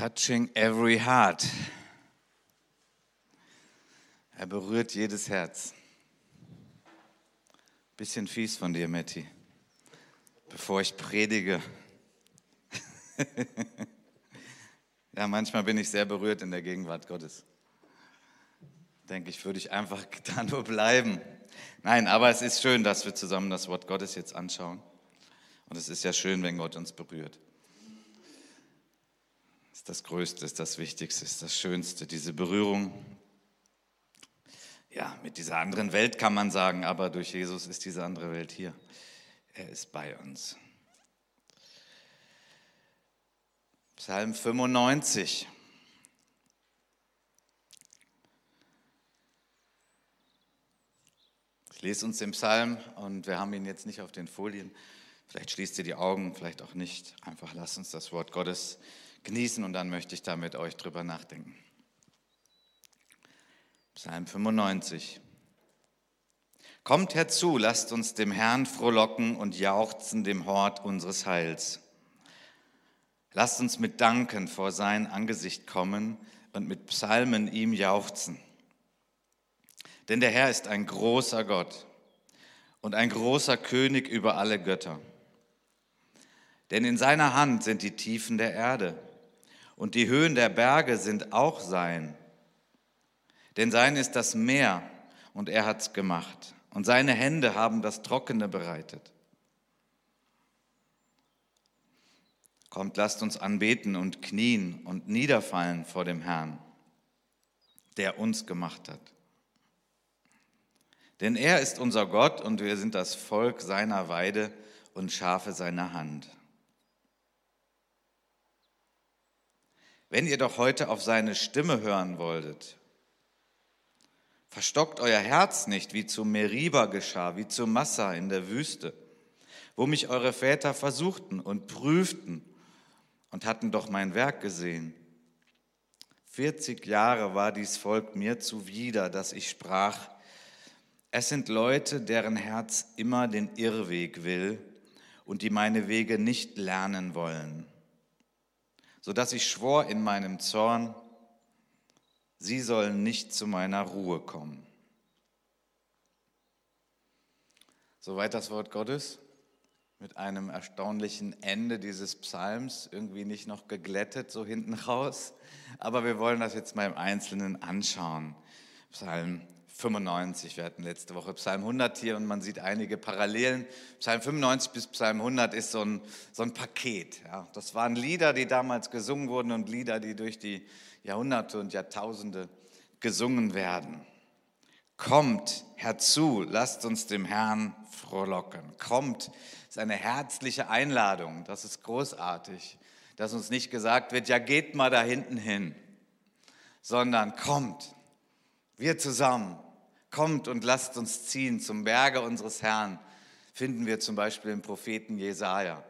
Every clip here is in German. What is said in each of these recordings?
Touching every heart. Er berührt jedes Herz. Bisschen fies von dir, Matti. Bevor ich predige. ja, manchmal bin ich sehr berührt in der Gegenwart Gottes. Denke ich, würde ich einfach da nur bleiben. Nein, aber es ist schön, dass wir zusammen das Wort Gottes jetzt anschauen. Und es ist ja schön, wenn Gott uns berührt. Das ist das Größte, ist das Wichtigste, ist das Schönste, diese Berührung. Ja, mit dieser anderen Welt kann man sagen, aber durch Jesus ist diese andere Welt hier. Er ist bei uns. Psalm 95. Ich lese uns den Psalm und wir haben ihn jetzt nicht auf den Folien. Vielleicht schließt ihr die Augen, vielleicht auch nicht. Einfach lasst uns das Wort Gottes genießen und dann möchte ich da mit euch drüber nachdenken. Psalm 95. Kommt herzu, lasst uns dem Herrn frohlocken und jauchzen dem Hort unseres Heils. Lasst uns mit Danken vor sein Angesicht kommen und mit Psalmen ihm jauchzen. Denn der Herr ist ein großer Gott und ein großer König über alle Götter. Denn in seiner Hand sind die Tiefen der Erde und die Höhen der Berge sind auch sein. Denn sein ist das Meer und er hat's gemacht und seine Hände haben das Trockene bereitet. Kommt, lasst uns anbeten und knien und niederfallen vor dem Herrn, der uns gemacht hat. Denn er ist unser Gott und wir sind das Volk seiner Weide und Schafe seiner Hand. Wenn ihr doch heute auf seine Stimme hören wolltet, verstockt euer Herz nicht, wie zu Meriba geschah, wie zu Massa in der Wüste, wo mich eure Väter versuchten und prüften und hatten doch mein Werk gesehen. 40 Jahre war dies Volk mir zuwider, dass ich sprach, es sind Leute, deren Herz immer den Irrweg will und die meine Wege nicht lernen wollen so dass ich schwor in meinem Zorn, sie sollen nicht zu meiner Ruhe kommen. Soweit das Wort Gottes mit einem erstaunlichen Ende dieses Psalms, irgendwie nicht noch geglättet so hinten raus, aber wir wollen das jetzt mal im Einzelnen anschauen. Psalm 95. Wir hatten letzte Woche Psalm 100 hier und man sieht einige Parallelen. Psalm 95 bis Psalm 100 ist so ein, so ein Paket. Ja. Das waren Lieder, die damals gesungen wurden und Lieder, die durch die Jahrhunderte und Jahrtausende gesungen werden. Kommt herzu, lasst uns dem Herrn frohlocken. Kommt ist eine herzliche Einladung. Das ist großartig, dass uns nicht gesagt wird, ja geht mal da hinten hin, sondern kommt, wir zusammen, Kommt und lasst uns ziehen zum Berge unseres Herrn, finden wir zum Beispiel im Propheten Jesaja.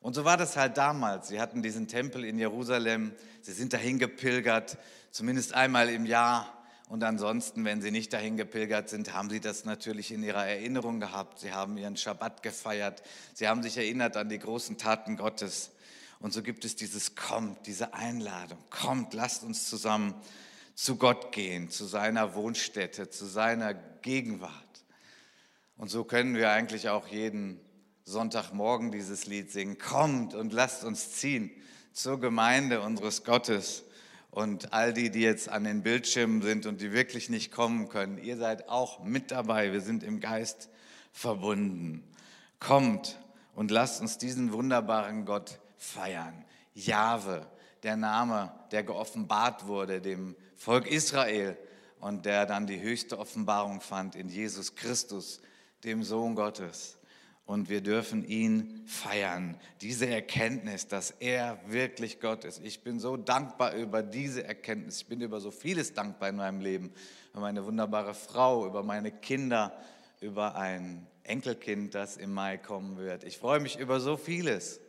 Und so war das halt damals. Sie hatten diesen Tempel in Jerusalem, sie sind dahin gepilgert, zumindest einmal im Jahr. Und ansonsten, wenn sie nicht dahin gepilgert sind, haben sie das natürlich in ihrer Erinnerung gehabt. Sie haben ihren Schabbat gefeiert. Sie haben sich erinnert an die großen Taten Gottes. Und so gibt es dieses Kommt, diese Einladung. Kommt, lasst uns zusammen zu Gott gehen, zu seiner Wohnstätte, zu seiner Gegenwart. Und so können wir eigentlich auch jeden Sonntagmorgen dieses Lied singen. Kommt und lasst uns ziehen zur Gemeinde unseres Gottes. Und all die, die jetzt an den Bildschirmen sind und die wirklich nicht kommen können, ihr seid auch mit dabei. Wir sind im Geist verbunden. Kommt und lasst uns diesen wunderbaren Gott feiern. Jahwe, der Name, der geoffenbart wurde, dem Volk Israel und der dann die höchste Offenbarung fand in Jesus Christus, dem Sohn Gottes. Und wir dürfen ihn feiern, diese Erkenntnis, dass er wirklich Gott ist. Ich bin so dankbar über diese Erkenntnis. Ich bin über so vieles dankbar in meinem Leben. Über meine wunderbare Frau, über meine Kinder, über ein Enkelkind, das im Mai kommen wird. Ich freue mich über so vieles.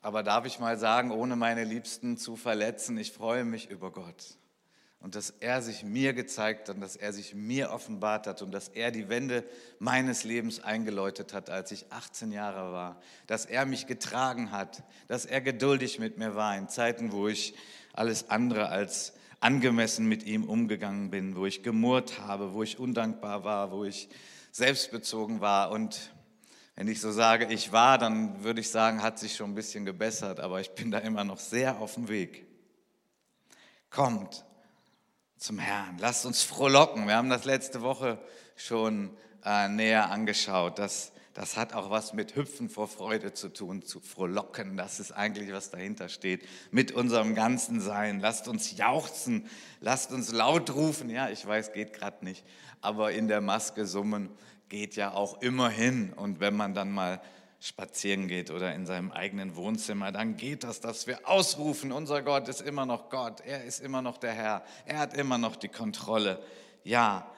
Aber darf ich mal sagen, ohne meine Liebsten zu verletzen, ich freue mich über Gott. und dass er sich mir gezeigt hat und dass er sich mir offenbart hat und dass er die Wende meines Lebens eingeläutet hat, als ich 18 Jahre war, dass er mich getragen hat, dass er geduldig mit mir war in Zeiten, wo ich alles andere als angemessen mit ihm umgegangen bin, wo ich gemurrt habe, wo ich undankbar war, wo ich selbstbezogen war und wenn ich so sage, ich war, dann würde ich sagen, hat sich schon ein bisschen gebessert, aber ich bin da immer noch sehr auf dem Weg. Kommt zum Herrn, lasst uns frohlocken. Wir haben das letzte Woche schon äh, näher angeschaut. Das, das hat auch was mit Hüpfen vor Freude zu tun, zu frohlocken. Das ist eigentlich, was dahinter steht. Mit unserem ganzen Sein. Lasst uns jauchzen, lasst uns laut rufen. Ja, ich weiß, geht gerade nicht, aber in der Maske summen geht ja auch immerhin. Und wenn man dann mal spazieren geht oder in seinem eigenen Wohnzimmer, dann geht das, dass wir ausrufen, unser Gott ist immer noch Gott, er ist immer noch der Herr, er hat immer noch die Kontrolle. Ja,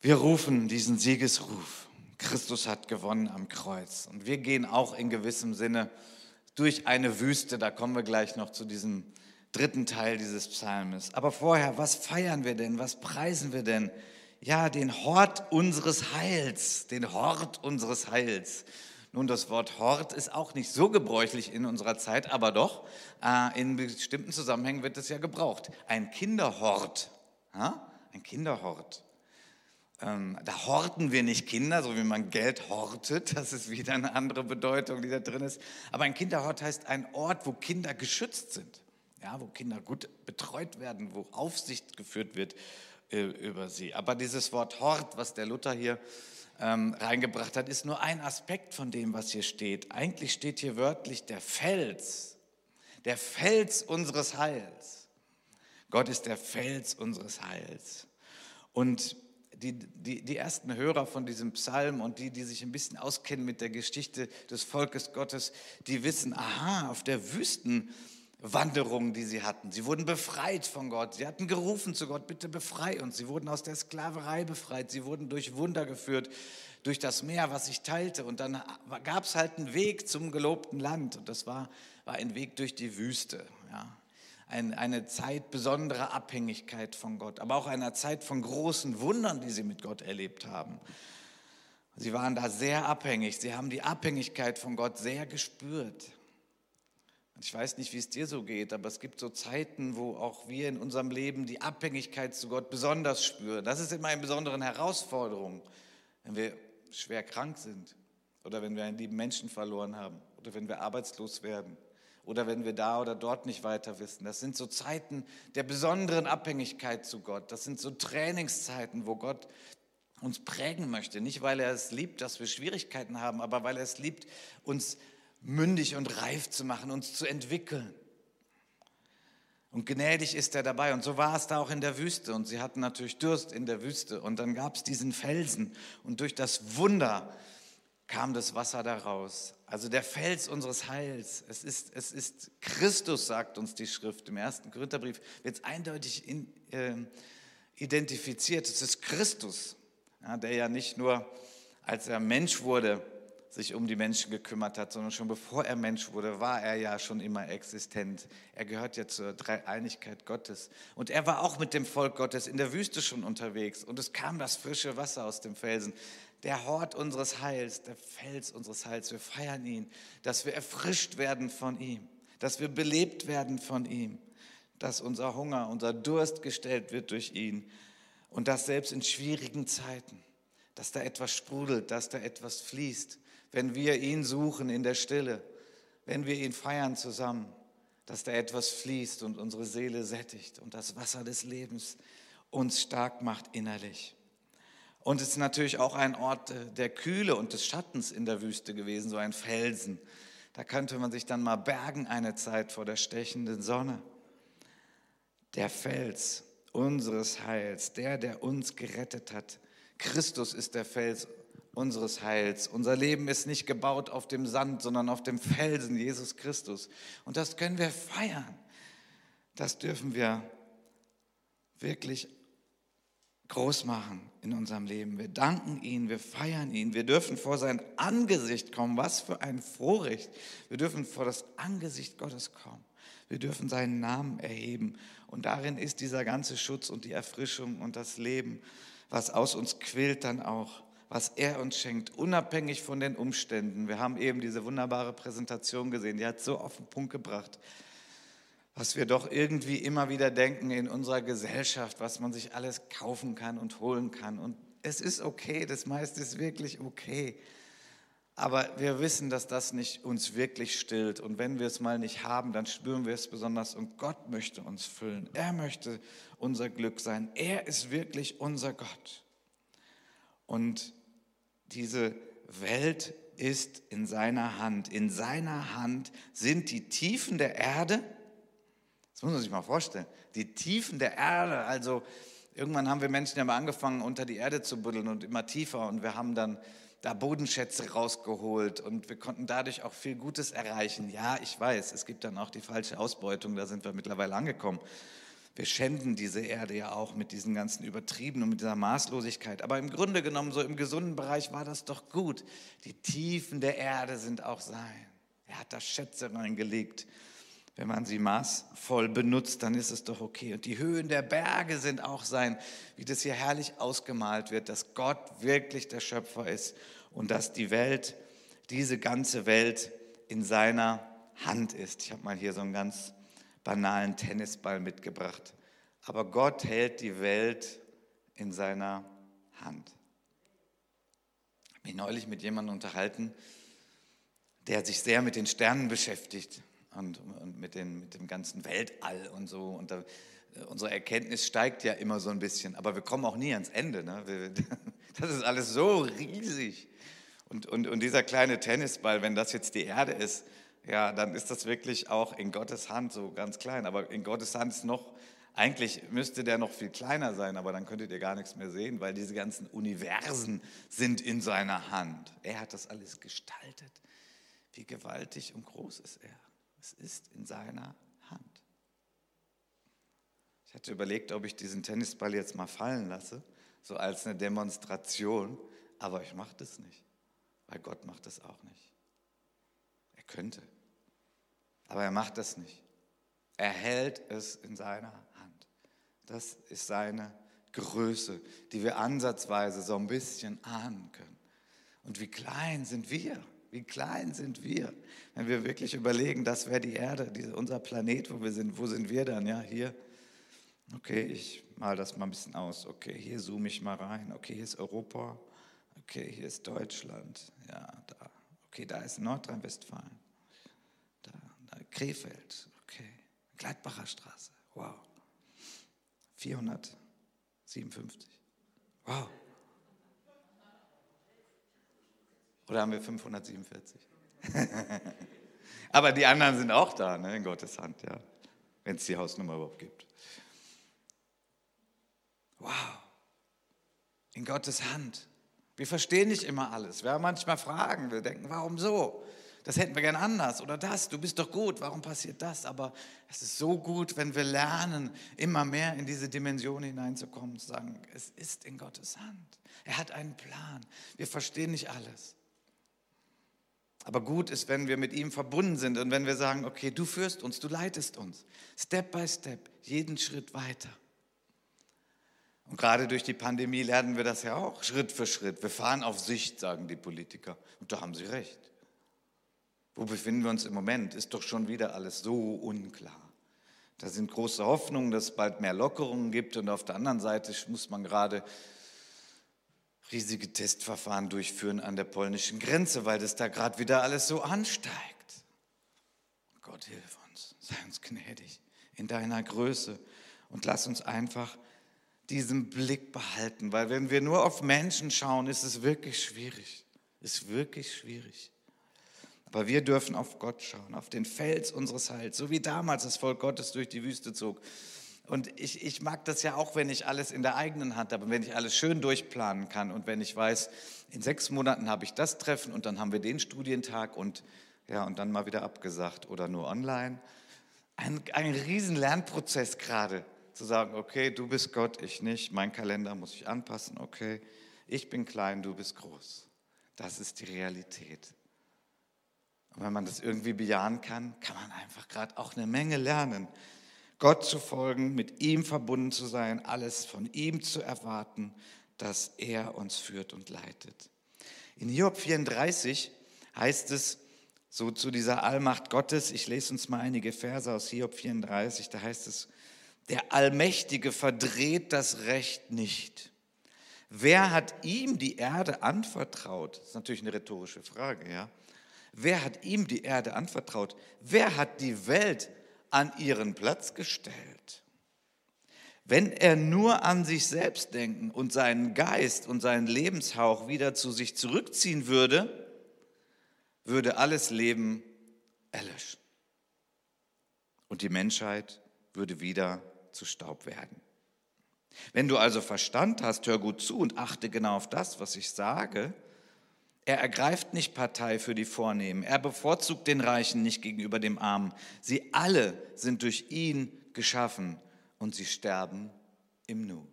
wir rufen diesen Siegesruf. Christus hat gewonnen am Kreuz. Und wir gehen auch in gewissem Sinne durch eine Wüste, da kommen wir gleich noch zu diesem dritten Teil dieses Psalmes. Aber vorher, was feiern wir denn, was preisen wir denn? Ja, den Hort unseres Heils, den Hort unseres Heils. Nun, das Wort Hort ist auch nicht so gebräuchlich in unserer Zeit, aber doch, äh, in bestimmten Zusammenhängen wird es ja gebraucht. Ein Kinderhort, ja? ein Kinderhort. Ähm, da horten wir nicht Kinder, so wie man Geld hortet, das ist wieder eine andere Bedeutung, die da drin ist. Aber ein Kinderhort heißt ein Ort, wo Kinder geschützt sind, ja, wo Kinder gut betreut werden, wo Aufsicht geführt wird über sie. Aber dieses Wort Hort, was der Luther hier ähm, reingebracht hat, ist nur ein Aspekt von dem, was hier steht. Eigentlich steht hier wörtlich der Fels, der Fels unseres Heils. Gott ist der Fels unseres Heils. Und die, die, die ersten Hörer von diesem Psalm und die, die sich ein bisschen auskennen mit der Geschichte des Volkes Gottes, die wissen, aha, auf der Wüsten Wanderungen, die sie hatten. Sie wurden befreit von Gott. Sie hatten gerufen zu Gott, bitte befrei uns. Sie wurden aus der Sklaverei befreit. Sie wurden durch Wunder geführt, durch das Meer, was sich teilte. Und dann gab es halt einen Weg zum gelobten Land. Und das war, war ein Weg durch die Wüste. Ja. Ein, eine Zeit besonderer Abhängigkeit von Gott, aber auch einer Zeit von großen Wundern, die sie mit Gott erlebt haben. Sie waren da sehr abhängig. Sie haben die Abhängigkeit von Gott sehr gespürt. Ich weiß nicht, wie es dir so geht, aber es gibt so Zeiten, wo auch wir in unserem Leben die Abhängigkeit zu Gott besonders spüren. Das ist immer eine besondere Herausforderung, wenn wir schwer krank sind oder wenn wir einen lieben Menschen verloren haben oder wenn wir arbeitslos werden oder wenn wir da oder dort nicht weiter wissen. Das sind so Zeiten der besonderen Abhängigkeit zu Gott. Das sind so Trainingszeiten, wo Gott uns prägen möchte. Nicht, weil er es liebt, dass wir Schwierigkeiten haben, aber weil er es liebt, uns mündig und reif zu machen, uns zu entwickeln. Und gnädig ist er dabei. Und so war es da auch in der Wüste. Und sie hatten natürlich Durst in der Wüste. Und dann gab es diesen Felsen. Und durch das Wunder kam das Wasser daraus. Also der Fels unseres Heils. Es ist, es ist Christus, sagt uns die Schrift. Im ersten Korintherbrief wird es eindeutig in, äh, identifiziert. Es ist Christus, ja, der ja nicht nur, als er Mensch wurde, sich um die Menschen gekümmert hat, sondern schon bevor er Mensch wurde, war er ja schon immer existent. Er gehört ja zur Dreieinigkeit Gottes. Und er war auch mit dem Volk Gottes in der Wüste schon unterwegs. Und es kam das frische Wasser aus dem Felsen. Der Hort unseres Heils, der Fels unseres Heils. Wir feiern ihn, dass wir erfrischt werden von ihm, dass wir belebt werden von ihm, dass unser Hunger, unser Durst gestellt wird durch ihn. Und das selbst in schwierigen Zeiten, dass da etwas sprudelt, dass da etwas fließt wenn wir ihn suchen in der Stille, wenn wir ihn feiern zusammen, dass da etwas fließt und unsere Seele sättigt und das Wasser des Lebens uns stark macht innerlich. Und es ist natürlich auch ein Ort der Kühle und des Schattens in der Wüste gewesen, so ein Felsen. Da könnte man sich dann mal bergen eine Zeit vor der stechenden Sonne. Der Fels unseres Heils, der, der uns gerettet hat. Christus ist der Fels unseres Heils. Unser Leben ist nicht gebaut auf dem Sand, sondern auf dem Felsen, Jesus Christus. Und das können wir feiern. Das dürfen wir wirklich groß machen in unserem Leben. Wir danken ihn, wir feiern ihn, wir dürfen vor sein Angesicht kommen. Was für ein Vorrecht. Wir dürfen vor das Angesicht Gottes kommen. Wir dürfen seinen Namen erheben. Und darin ist dieser ganze Schutz und die Erfrischung und das Leben, was aus uns quillt, dann auch, was er uns schenkt, unabhängig von den Umständen. Wir haben eben diese wunderbare Präsentation gesehen, die hat so auf den Punkt gebracht was wir doch irgendwie immer wieder denken in unserer Gesellschaft, was man sich alles kaufen kann und holen kann. Und es ist okay, das meiste ist wirklich okay. Aber wir wissen, dass das nicht uns wirklich stillt. Und wenn wir es mal nicht haben, dann spüren wir es besonders. Und Gott möchte uns füllen. Er möchte unser Glück sein. Er ist wirklich unser Gott. Und diese Welt ist in seiner Hand. In seiner Hand sind die Tiefen der Erde das muss man sich mal vorstellen. Die Tiefen der Erde, also irgendwann haben wir Menschen ja mal angefangen, unter die Erde zu buddeln und immer tiefer und wir haben dann da Bodenschätze rausgeholt und wir konnten dadurch auch viel Gutes erreichen. Ja, ich weiß, es gibt dann auch die falsche Ausbeutung, da sind wir mittlerweile angekommen. Wir schänden diese Erde ja auch mit diesen ganzen Übertrieben und mit dieser Maßlosigkeit. Aber im Grunde genommen, so im gesunden Bereich war das doch gut. Die Tiefen der Erde sind auch sein. Er hat da Schätze reingelegt wenn man sie maßvoll benutzt, dann ist es doch okay. Und die Höhen der Berge sind auch sein, wie das hier herrlich ausgemalt wird, dass Gott wirklich der Schöpfer ist und dass die Welt, diese ganze Welt in seiner Hand ist. Ich habe mal hier so einen ganz banalen Tennisball mitgebracht. Aber Gott hält die Welt in seiner Hand. Ich habe mich neulich mit jemandem unterhalten, der sich sehr mit den Sternen beschäftigt und, und mit, den, mit dem ganzen Weltall und so. Und da, äh, unsere Erkenntnis steigt ja immer so ein bisschen, aber wir kommen auch nie ans Ende. Ne? Wir, das ist alles so riesig. Und, und, und dieser kleine Tennisball, wenn das jetzt die Erde ist, ja, dann ist das wirklich auch in Gottes Hand so ganz klein. Aber in Gottes Hand ist noch, eigentlich müsste der noch viel kleiner sein, aber dann könntet ihr gar nichts mehr sehen, weil diese ganzen Universen sind in seiner Hand. Er hat das alles gestaltet. Wie gewaltig und groß ist er. Es ist in seiner Hand. Ich hatte überlegt, ob ich diesen Tennisball jetzt mal fallen lasse, so als eine Demonstration, aber ich mache das nicht, weil Gott macht das auch nicht. Er könnte, aber er macht das nicht. Er hält es in seiner Hand. Das ist seine Größe, die wir ansatzweise so ein bisschen ahnen können. Und wie klein sind wir? Wie klein sind wir, wenn wir wirklich überlegen, das wäre die Erde, diese, unser Planet, wo wir sind. Wo sind wir dann? Ja, hier. Okay, ich mal das mal ein bisschen aus. Okay, hier zoome ich mal rein. Okay, hier ist Europa. Okay, hier ist Deutschland. Ja, da. Okay, da ist Nordrhein-Westfalen. Krefeld. Okay, Gladbacher Straße. Wow. 457. Wow. Oder haben wir 547? Aber die anderen sind auch da, ne, in Gottes Hand, ja. Wenn es die Hausnummer überhaupt gibt. Wow. In Gottes Hand. Wir verstehen nicht immer alles. Wir haben manchmal Fragen. Wir denken, warum so? Das hätten wir gern anders. Oder das, du bist doch gut. Warum passiert das? Aber es ist so gut, wenn wir lernen, immer mehr in diese Dimension hineinzukommen zu sagen, es ist in Gottes Hand. Er hat einen Plan. Wir verstehen nicht alles. Aber gut ist, wenn wir mit ihm verbunden sind und wenn wir sagen, okay, du führst uns, du leitest uns, Step by Step, jeden Schritt weiter. Und gerade durch die Pandemie lernen wir das ja auch, Schritt für Schritt. Wir fahren auf Sicht, sagen die Politiker. Und da haben sie recht. Wo befinden wir uns im Moment? Ist doch schon wieder alles so unklar. Da sind große Hoffnungen, dass es bald mehr Lockerungen gibt und auf der anderen Seite muss man gerade riesige Testverfahren durchführen an der polnischen Grenze, weil das da gerade wieder alles so ansteigt. Gott hilf uns, sei uns gnädig in deiner Größe und lass uns einfach diesen Blick behalten, weil wenn wir nur auf Menschen schauen, ist es wirklich schwierig. Ist wirklich schwierig. Aber wir dürfen auf Gott schauen, auf den Fels unseres Heils, so wie damals das Volk Gottes durch die Wüste zog. Und ich, ich mag das ja auch, wenn ich alles in der eigenen Hand habe, wenn ich alles schön durchplanen kann und wenn ich weiß, in sechs Monaten habe ich das Treffen und dann haben wir den Studientag und, ja, und dann mal wieder abgesagt oder nur online. Ein, ein riesen Lernprozess gerade, zu sagen, okay, du bist Gott, ich nicht, mein Kalender muss ich anpassen, okay, ich bin klein, du bist groß. Das ist die Realität. Und wenn man das irgendwie bejahen kann, kann man einfach gerade auch eine Menge lernen. Gott zu folgen, mit ihm verbunden zu sein, alles von ihm zu erwarten, dass er uns führt und leitet. In Hiob 34 heißt es so zu dieser Allmacht Gottes, ich lese uns mal einige Verse aus Hiob 34, da heißt es, der Allmächtige verdreht das Recht nicht. Wer hat ihm die Erde anvertraut? Das ist natürlich eine rhetorische Frage, ja. Wer hat ihm die Erde anvertraut? Wer hat die Welt an ihren Platz gestellt? Wenn er nur an sich selbst denken und seinen Geist und seinen Lebenshauch wieder zu sich zurückziehen würde, würde alles Leben erlöschen. Und die Menschheit würde wieder zu Staub werden. Wenn du also Verstand hast, hör gut zu und achte genau auf das, was ich sage. Er ergreift nicht Partei für die Vornehmen. Er bevorzugt den Reichen nicht gegenüber dem Armen. Sie alle sind durch ihn geschaffen und sie sterben im Nu.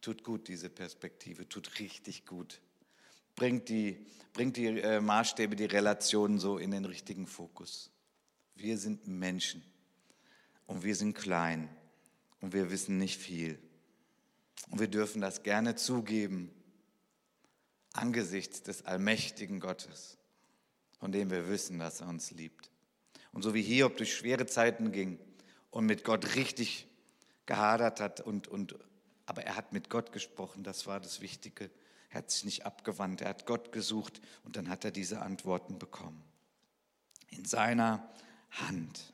Tut gut, diese Perspektive, tut richtig gut. Bringt die, bringt die äh, Maßstäbe, die Relationen so in den richtigen Fokus. Wir sind Menschen und wir sind klein und wir wissen nicht viel. Und wir dürfen das gerne zugeben angesichts des allmächtigen Gottes, von dem wir wissen, dass er uns liebt. Und so wie Hiob durch schwere Zeiten ging und mit Gott richtig gehadert hat, und, und, aber er hat mit Gott gesprochen, das war das Wichtige. Er hat sich nicht abgewandt, er hat Gott gesucht und dann hat er diese Antworten bekommen. In seiner Hand.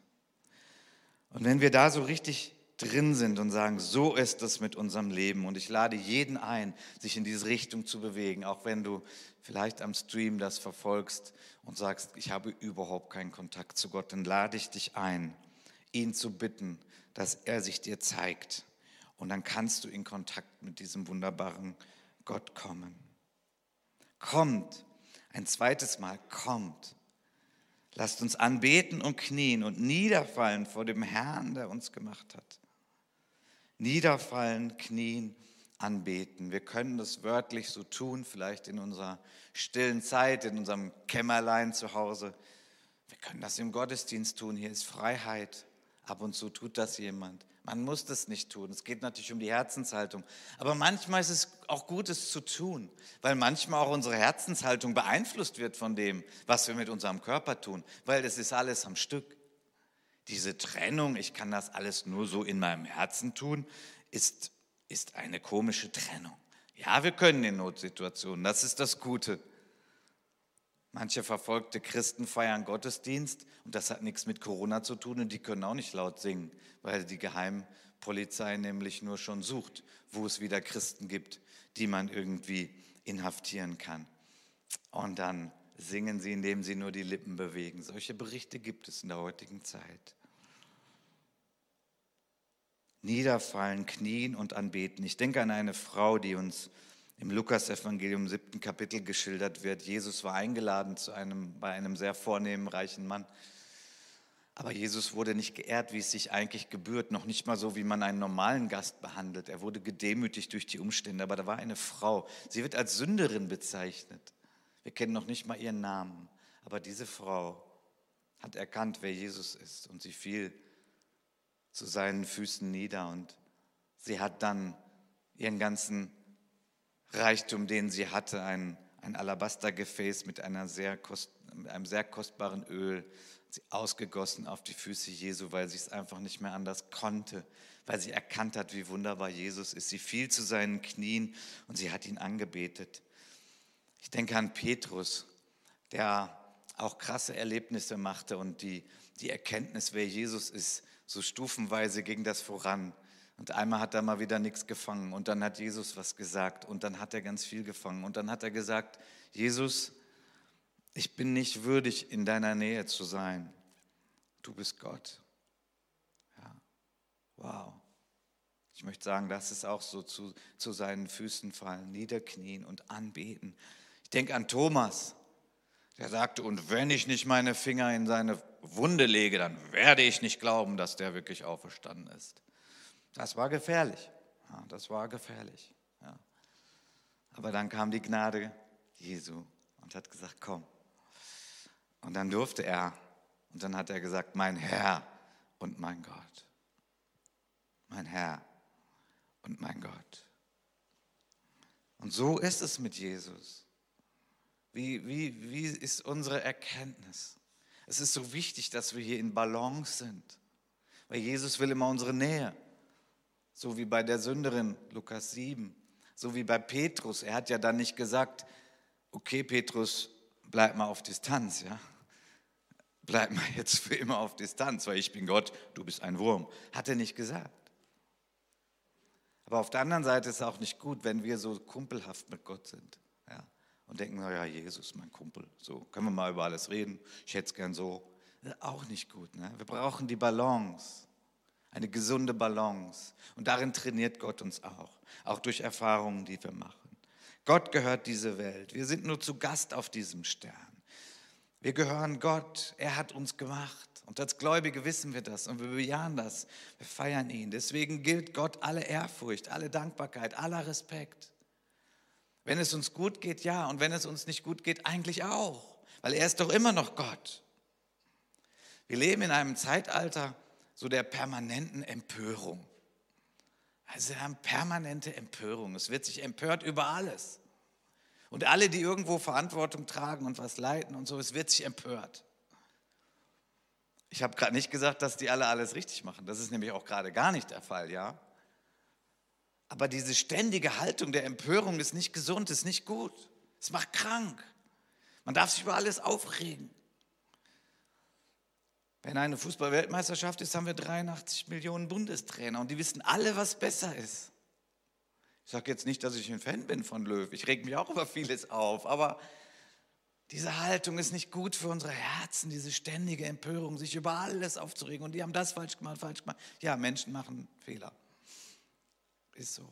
Und wenn wir da so richtig drin sind und sagen, so ist es mit unserem Leben. Und ich lade jeden ein, sich in diese Richtung zu bewegen, auch wenn du vielleicht am Stream das verfolgst und sagst, ich habe überhaupt keinen Kontakt zu Gott, dann lade ich dich ein, ihn zu bitten, dass er sich dir zeigt. Und dann kannst du in Kontakt mit diesem wunderbaren Gott kommen. Kommt, ein zweites Mal, kommt. Lasst uns anbeten und knien und niederfallen vor dem Herrn, der uns gemacht hat niederfallen, knien, anbeten. Wir können das wörtlich so tun, vielleicht in unserer stillen Zeit, in unserem Kämmerlein zu Hause. Wir können das im Gottesdienst tun. Hier ist Freiheit. Ab und zu tut das jemand. Man muss das nicht tun. Es geht natürlich um die Herzenshaltung. Aber manchmal ist es auch gut, es zu tun, weil manchmal auch unsere Herzenshaltung beeinflusst wird von dem, was wir mit unserem Körper tun, weil das ist alles am Stück. Diese Trennung, ich kann das alles nur so in meinem Herzen tun, ist, ist eine komische Trennung. Ja, wir können in Notsituationen, das ist das Gute. Manche verfolgte Christen feiern Gottesdienst und das hat nichts mit Corona zu tun und die können auch nicht laut singen, weil die Geheimpolizei nämlich nur schon sucht, wo es wieder Christen gibt, die man irgendwie inhaftieren kann. Und dann singen sie, indem sie nur die Lippen bewegen. Solche Berichte gibt es in der heutigen Zeit. Niederfallen, knien und anbeten. Ich denke an eine Frau, die uns im Lukas-Evangelium, siebten Kapitel geschildert wird. Jesus war eingeladen zu einem, bei einem sehr vornehmen, reichen Mann. Aber Jesus wurde nicht geehrt, wie es sich eigentlich gebührt, noch nicht mal so, wie man einen normalen Gast behandelt. Er wurde gedemütigt durch die Umstände. Aber da war eine Frau. Sie wird als Sünderin bezeichnet. Wir kennen noch nicht mal ihren Namen, aber diese Frau hat erkannt, wer Jesus ist und sie fiel zu seinen Füßen nieder und sie hat dann ihren ganzen Reichtum, den sie hatte, ein, ein Alabastergefäß mit, einer sehr kost, mit einem sehr kostbaren Öl, sie ausgegossen auf die Füße Jesu, weil sie es einfach nicht mehr anders konnte, weil sie erkannt hat, wie wunderbar Jesus ist. Sie fiel zu seinen Knien und sie hat ihn angebetet. Ich denke an Petrus, der auch krasse Erlebnisse machte und die, die Erkenntnis, wer Jesus ist, so stufenweise ging das voran. Und einmal hat er mal wieder nichts gefangen und dann hat Jesus was gesagt und dann hat er ganz viel gefangen und dann hat er gesagt, Jesus, ich bin nicht würdig, in deiner Nähe zu sein. Du bist Gott. Ja. Wow. Ich möchte sagen, das ist auch so zu, zu seinen Füßen fallen, niederknien und anbeten denke an Thomas, der sagte, und wenn ich nicht meine Finger in seine Wunde lege, dann werde ich nicht glauben, dass der wirklich auferstanden ist. Das war gefährlich. Ja, das war gefährlich. Ja. Aber dann kam die Gnade Jesu und hat gesagt, komm. Und dann durfte er. Und dann hat er gesagt, mein Herr und mein Gott. Mein Herr und mein Gott. Und so ist es mit Jesus. Wie, wie, wie ist unsere Erkenntnis? Es ist so wichtig, dass wir hier in Balance sind, weil Jesus will immer unsere Nähe. So wie bei der Sünderin, Lukas 7, so wie bei Petrus. Er hat ja dann nicht gesagt, okay Petrus, bleib mal auf Distanz, ja. Bleib mal jetzt für immer auf Distanz, weil ich bin Gott, du bist ein Wurm. Hat er nicht gesagt. Aber auf der anderen Seite ist es auch nicht gut, wenn wir so kumpelhaft mit Gott sind ja, und denken, naja, Jesus, mein Kumpel, so können wir mal über alles reden, ich hätte es gern so. Auch nicht gut. Ne? Wir brauchen die Balance, eine gesunde Balance. Und darin trainiert Gott uns auch, auch durch Erfahrungen, die wir machen. Gott gehört diese Welt. Wir sind nur zu Gast auf diesem Stern. Wir gehören Gott. Er hat uns gemacht. Und als Gläubige wissen wir das und wir bejahen das. Wir feiern ihn. Deswegen gilt Gott alle Ehrfurcht, alle Dankbarkeit, aller Respekt. Wenn es uns gut geht, ja. Und wenn es uns nicht gut geht, eigentlich auch. Weil er ist doch immer noch Gott. Wir leben in einem Zeitalter so der permanenten Empörung. Also wir haben permanente Empörung. Es wird sich empört über alles. Und alle, die irgendwo Verantwortung tragen und was leiten und so, es wird sich empört. Ich habe gerade nicht gesagt, dass die alle alles richtig machen. Das ist nämlich auch gerade gar nicht der Fall, ja. Aber diese ständige Haltung der Empörung ist nicht gesund, ist nicht gut. Es macht krank. Man darf sich über alles aufregen. Wenn eine Fußball-Weltmeisterschaft ist, haben wir 83 Millionen Bundestrainer und die wissen alle, was besser ist. Ich sage jetzt nicht, dass ich ein Fan bin von Löw. Ich reg mich auch über vieles auf, aber diese Haltung ist nicht gut für unsere Herzen, diese ständige Empörung, sich über alles aufzuregen. Und die haben das falsch gemacht, falsch gemacht. Ja, Menschen machen Fehler. Ist so.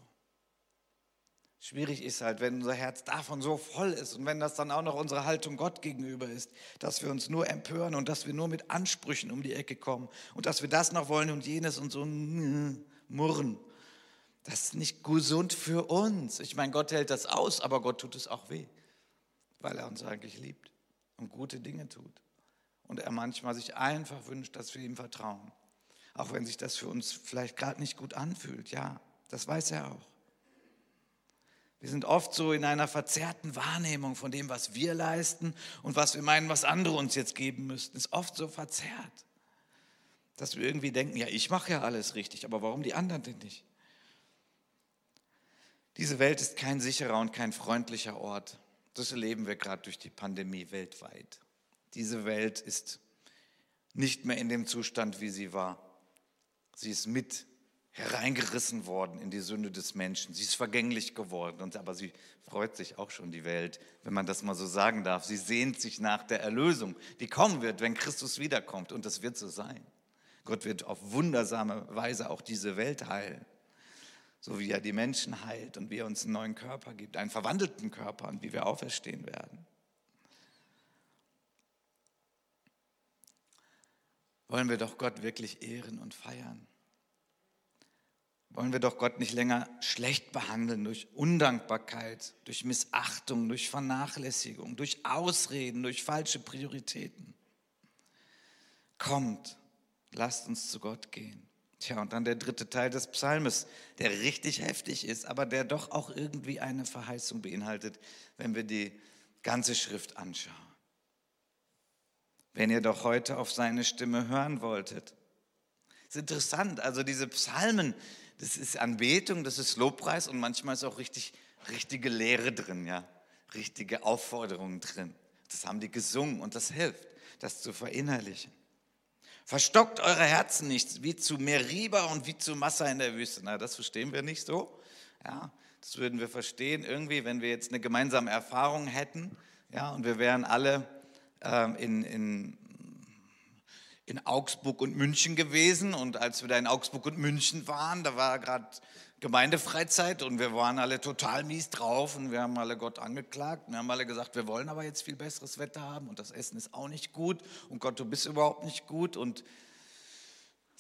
Schwierig ist halt, wenn unser Herz davon so voll ist und wenn das dann auch noch unsere Haltung Gott gegenüber ist, dass wir uns nur empören und dass wir nur mit Ansprüchen um die Ecke kommen und dass wir das noch wollen und jenes und so murren. Das ist nicht gesund für uns. Ich meine, Gott hält das aus, aber Gott tut es auch weh weil er uns eigentlich liebt und gute Dinge tut. Und er manchmal sich einfach wünscht, dass wir ihm vertrauen. Auch wenn sich das für uns vielleicht gerade nicht gut anfühlt. Ja, das weiß er auch. Wir sind oft so in einer verzerrten Wahrnehmung von dem, was wir leisten und was wir meinen, was andere uns jetzt geben müssten. Ist oft so verzerrt, dass wir irgendwie denken, ja, ich mache ja alles richtig, aber warum die anderen denn nicht? Diese Welt ist kein sicherer und kein freundlicher Ort. Das erleben wir gerade durch die Pandemie weltweit. Diese Welt ist nicht mehr in dem Zustand, wie sie war. Sie ist mit hereingerissen worden in die Sünde des Menschen. Sie ist vergänglich geworden, und, aber sie freut sich auch schon, die Welt, wenn man das mal so sagen darf. Sie sehnt sich nach der Erlösung, die kommen wird, wenn Christus wiederkommt. Und das wird so sein. Gott wird auf wundersame Weise auch diese Welt heilen so wie er die Menschen heilt und wie er uns einen neuen Körper gibt, einen verwandelten Körper und wie wir auferstehen werden. Wollen wir doch Gott wirklich ehren und feiern? Wollen wir doch Gott nicht länger schlecht behandeln durch Undankbarkeit, durch Missachtung, durch Vernachlässigung, durch Ausreden, durch falsche Prioritäten? Kommt, lasst uns zu Gott gehen. Tja, und dann der dritte Teil des Psalmes, der richtig heftig ist, aber der doch auch irgendwie eine Verheißung beinhaltet, wenn wir die ganze Schrift anschauen. Wenn ihr doch heute auf seine Stimme hören wolltet. Ist interessant, also diese Psalmen, das ist Anbetung, das ist Lobpreis und manchmal ist auch richtig, richtige Lehre drin, ja, richtige Aufforderungen drin. Das haben die gesungen und das hilft, das zu verinnerlichen. Verstockt eure Herzen nicht, wie zu Meriba und wie zu Massa in der Wüste. Na, das verstehen wir nicht so. Ja, das würden wir verstehen irgendwie, wenn wir jetzt eine gemeinsame Erfahrung hätten. Ja, und wir wären alle ähm, in, in, in Augsburg und München gewesen. Und als wir da in Augsburg und München waren, da war gerade Gemeindefreizeit und wir waren alle total mies drauf und wir haben alle Gott angeklagt. Wir haben alle gesagt, wir wollen aber jetzt viel besseres Wetter haben und das Essen ist auch nicht gut und Gott, du bist überhaupt nicht gut und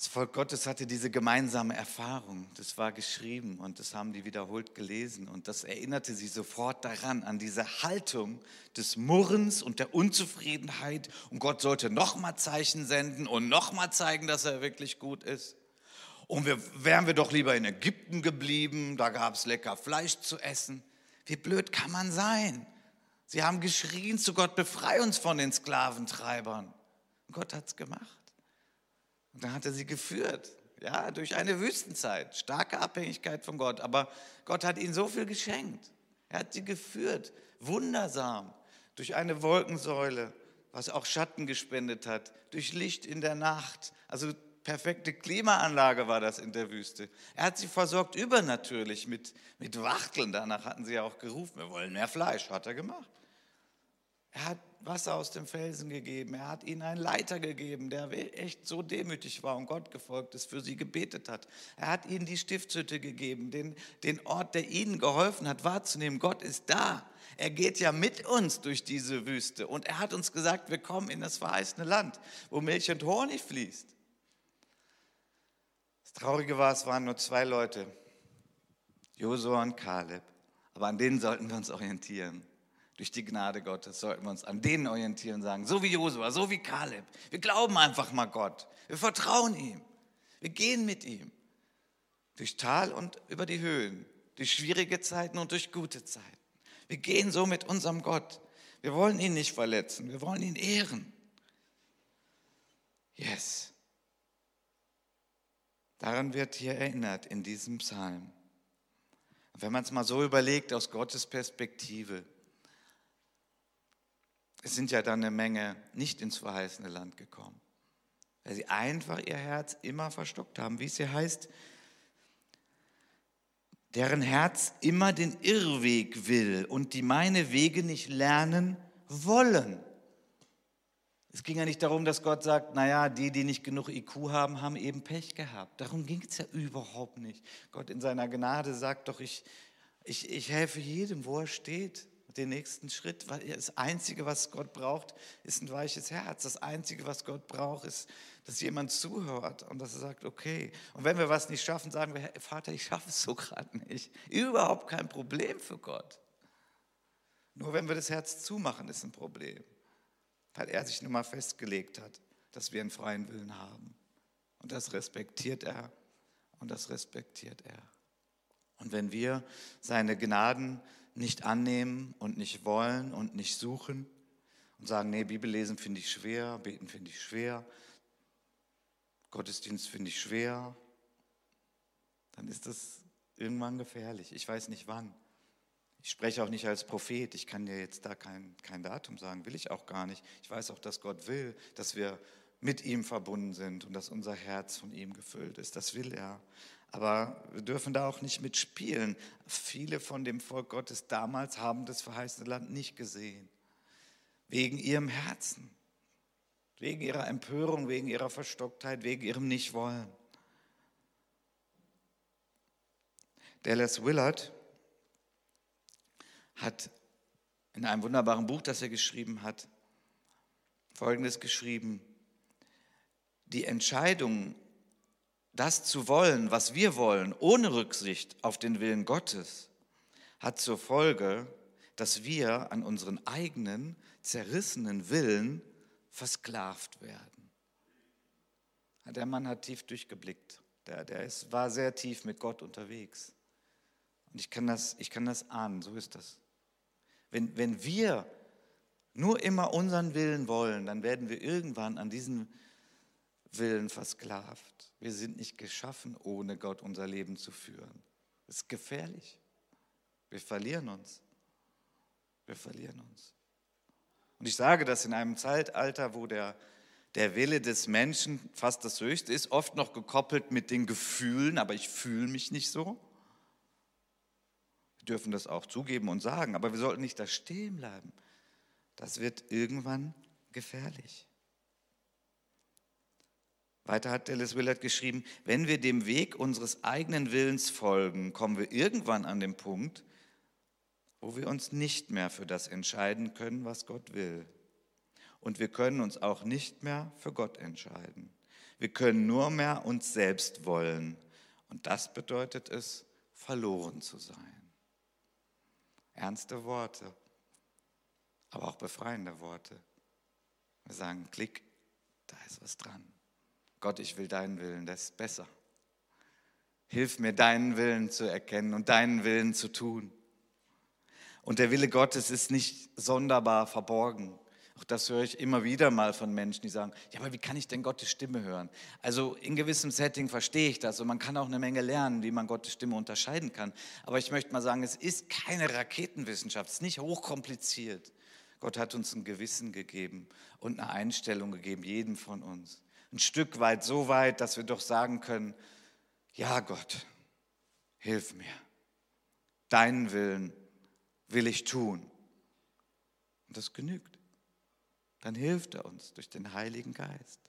Das Volk Gottes hatte diese gemeinsame Erfahrung. Das war geschrieben und das haben die wiederholt gelesen. Und das erinnerte sie sofort daran, an diese Haltung des Murrens und der Unzufriedenheit. Und Gott sollte nochmal Zeichen senden und nochmal zeigen, dass er wirklich gut ist. Und wir, wären wir doch lieber in Ägypten geblieben, da gab es lecker Fleisch zu essen. Wie blöd kann man sein? Sie haben geschrien zu Gott, befrei uns von den Sklaventreibern. Und Gott hat es gemacht. Und dann hat er sie geführt, ja, durch eine Wüstenzeit, starke Abhängigkeit von Gott. Aber Gott hat ihnen so viel geschenkt. Er hat sie geführt, wundersam, durch eine Wolkensäule, was auch Schatten gespendet hat, durch Licht in der Nacht. Also perfekte Klimaanlage war das in der Wüste. Er hat sie versorgt übernatürlich mit, mit Wachteln. Danach hatten sie ja auch gerufen, wir wollen mehr Fleisch, hat er gemacht. Er hat Wasser aus dem Felsen gegeben. Er hat ihnen einen Leiter gegeben, der echt so demütig war und Gott gefolgt ist, für sie gebetet hat. Er hat ihnen die Stiftshütte gegeben, den, den Ort, der ihnen geholfen hat, wahrzunehmen. Gott ist da. Er geht ja mit uns durch diese Wüste. Und er hat uns gesagt, wir kommen in das verheißene Land, wo Milch und Honig fließt. Das Traurige war, es waren nur zwei Leute, Josua und Kaleb. Aber an denen sollten wir uns orientieren. Durch die Gnade Gottes sollten wir uns an denen orientieren und sagen, so wie Josua, so wie Kaleb. Wir glauben einfach mal Gott. Wir vertrauen ihm. Wir gehen mit ihm. Durch Tal und über die Höhen. Durch schwierige Zeiten und durch gute Zeiten. Wir gehen so mit unserem Gott. Wir wollen ihn nicht verletzen. Wir wollen ihn ehren. Yes. Daran wird hier erinnert in diesem Psalm. wenn man es mal so überlegt aus Gottes Perspektive, es sind ja dann eine Menge nicht ins verheißene Land gekommen, weil sie einfach ihr Herz immer verstockt haben, wie es hier heißt, deren Herz immer den Irrweg will und die meine Wege nicht lernen wollen. Es ging ja nicht darum, dass Gott sagt, naja, die, die nicht genug IQ haben, haben eben Pech gehabt. Darum ging es ja überhaupt nicht. Gott in seiner Gnade sagt doch, ich, ich, ich helfe jedem, wo er steht den nächsten Schritt, weil das Einzige, was Gott braucht, ist ein weiches Herz. Das Einzige, was Gott braucht, ist, dass jemand zuhört und dass er sagt, okay. Und wenn wir was nicht schaffen, sagen wir, Vater, ich schaffe es so gerade nicht. Überhaupt kein Problem für Gott. Nur wenn wir das Herz zumachen, ist ein Problem, weil er sich nun mal festgelegt hat, dass wir einen freien Willen haben. Und das respektiert er und das respektiert er. Und wenn wir seine Gnaden nicht annehmen und nicht wollen und nicht suchen und sagen, nee, Bibel lesen finde ich schwer, beten finde ich schwer, Gottesdienst finde ich schwer, dann ist das irgendwann gefährlich. Ich weiß nicht wann. Ich spreche auch nicht als Prophet. Ich kann dir jetzt da kein, kein Datum sagen, will ich auch gar nicht. Ich weiß auch, dass Gott will, dass wir mit ihm verbunden sind und dass unser Herz von ihm gefüllt ist. Das will er. Aber wir dürfen da auch nicht mitspielen. Viele von dem Volk Gottes damals haben das verheißene Land nicht gesehen. Wegen ihrem Herzen, wegen ihrer Empörung, wegen ihrer Verstocktheit, wegen ihrem Nichtwollen. Dallas Willard hat in einem wunderbaren Buch, das er geschrieben hat, Folgendes geschrieben. Die Entscheidung das zu wollen, was wir wollen, ohne Rücksicht auf den Willen Gottes, hat zur Folge, dass wir an unseren eigenen zerrissenen Willen versklavt werden. Der Mann hat tief durchgeblickt. Der, der ist, war sehr tief mit Gott unterwegs. Und ich kann das, ich kann das ahnen, so ist das. Wenn, wenn wir nur immer unseren Willen wollen, dann werden wir irgendwann an diesen Willen versklavt. Wir sind nicht geschaffen, ohne Gott unser Leben zu führen. Das ist gefährlich. Wir verlieren uns. Wir verlieren uns. Und ich sage das in einem Zeitalter, wo der, der Wille des Menschen fast das Höchste ist, oft noch gekoppelt mit den Gefühlen, aber ich fühle mich nicht so. Wir dürfen das auch zugeben und sagen, aber wir sollten nicht da stehen bleiben. Das wird irgendwann gefährlich. Weiter hat Dallas Willard geschrieben, wenn wir dem Weg unseres eigenen Willens folgen, kommen wir irgendwann an den Punkt, wo wir uns nicht mehr für das entscheiden können, was Gott will. Und wir können uns auch nicht mehr für Gott entscheiden. Wir können nur mehr uns selbst wollen. Und das bedeutet es, verloren zu sein. Ernste Worte, aber auch befreiende Worte. Wir sagen, klick, da ist was dran. Gott, ich will deinen Willen, das ist besser. Hilf mir, deinen Willen zu erkennen und deinen Willen zu tun. Und der Wille Gottes ist nicht sonderbar verborgen. Auch das höre ich immer wieder mal von Menschen, die sagen, ja, aber wie kann ich denn Gottes Stimme hören? Also in gewissem Setting verstehe ich das und man kann auch eine Menge lernen, wie man Gottes Stimme unterscheiden kann. Aber ich möchte mal sagen, es ist keine Raketenwissenschaft, es ist nicht hochkompliziert. Gott hat uns ein Gewissen gegeben und eine Einstellung gegeben, jedem von uns. Ein Stück weit, so weit, dass wir doch sagen können, ja Gott, hilf mir. Deinen Willen will ich tun. Und das genügt. Dann hilft er uns durch den Heiligen Geist.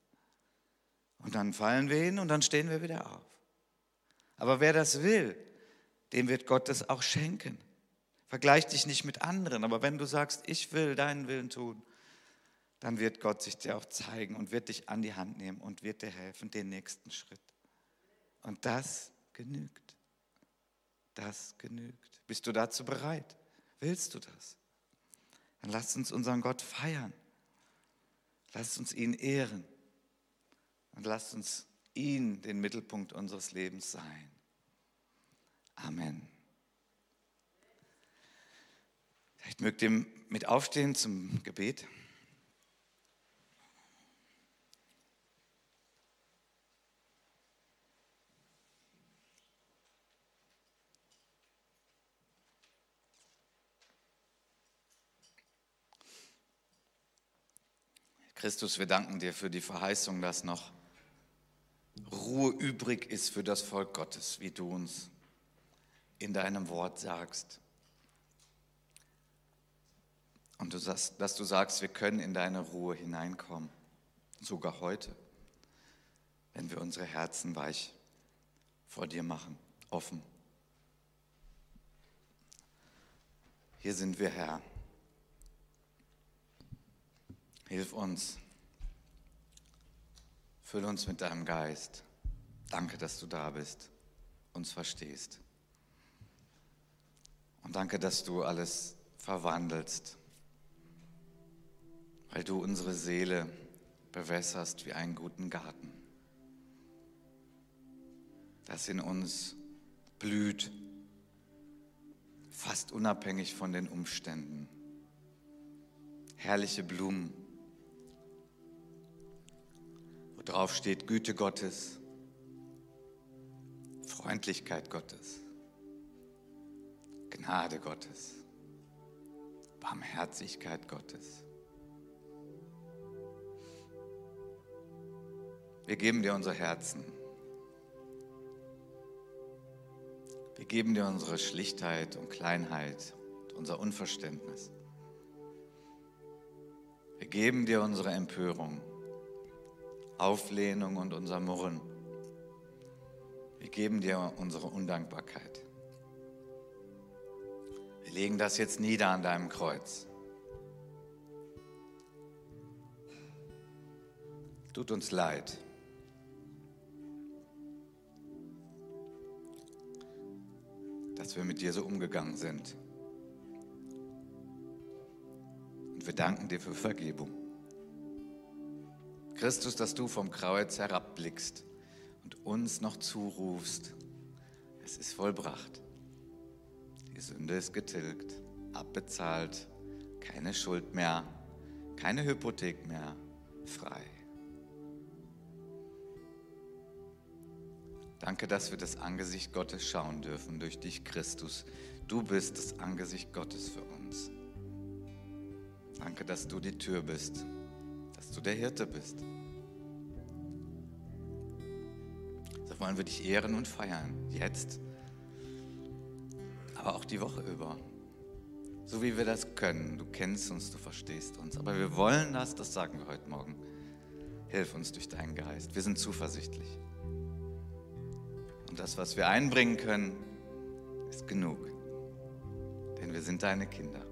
Und dann fallen wir hin und dann stehen wir wieder auf. Aber wer das will, dem wird Gott das auch schenken. Vergleich dich nicht mit anderen, aber wenn du sagst, ich will deinen Willen tun, dann wird Gott sich dir auch zeigen und wird dich an die Hand nehmen und wird dir helfen, den nächsten Schritt. Und das genügt. Das genügt. Bist du dazu bereit? Willst du das? Dann lasst uns unseren Gott feiern. Lasst uns ihn ehren. Und lasst uns ihn den Mittelpunkt unseres Lebens sein. Amen. Vielleicht mögt ihr mit aufstehen zum Gebet. Christus, wir danken dir für die Verheißung, dass noch Ruhe übrig ist für das Volk Gottes, wie du uns in deinem Wort sagst. Und du sagst, dass du sagst, wir können in deine Ruhe hineinkommen, sogar heute, wenn wir unsere Herzen weich vor dir machen, offen. Hier sind wir, Herr. Hilf uns. Füll uns mit deinem Geist. Danke, dass du da bist, uns verstehst. Und danke, dass du alles verwandelst weil du unsere Seele bewässerst wie einen guten Garten, das in uns blüht, fast unabhängig von den Umständen. Herrliche Blumen, drauf steht Güte Gottes, Freundlichkeit Gottes, Gnade Gottes, Barmherzigkeit Gottes. Wir geben dir unser Herzen. Wir geben dir unsere Schlichtheit und Kleinheit, unser Unverständnis. Wir geben dir unsere Empörung, Auflehnung und unser Murren. Wir geben dir unsere Undankbarkeit. Wir legen das jetzt nieder an deinem Kreuz. Tut uns leid. dass wir mit dir so umgegangen sind. Und wir danken dir für Vergebung. Christus, dass du vom Kreuz herabblickst und uns noch zurufst, es ist vollbracht. Die Sünde ist getilgt, abbezahlt, keine Schuld mehr, keine Hypothek mehr, frei. Danke, dass wir das Angesicht Gottes schauen dürfen durch dich, Christus. Du bist das Angesicht Gottes für uns. Danke, dass du die Tür bist, dass du der Hirte bist. So wollen wir dich ehren und feiern, jetzt, aber auch die Woche über. So wie wir das können. Du kennst uns, du verstehst uns. Aber wir wollen das, das sagen wir heute Morgen. Hilf uns durch deinen Geist. Wir sind zuversichtlich. Und das, was wir einbringen können, ist genug. Denn wir sind deine Kinder.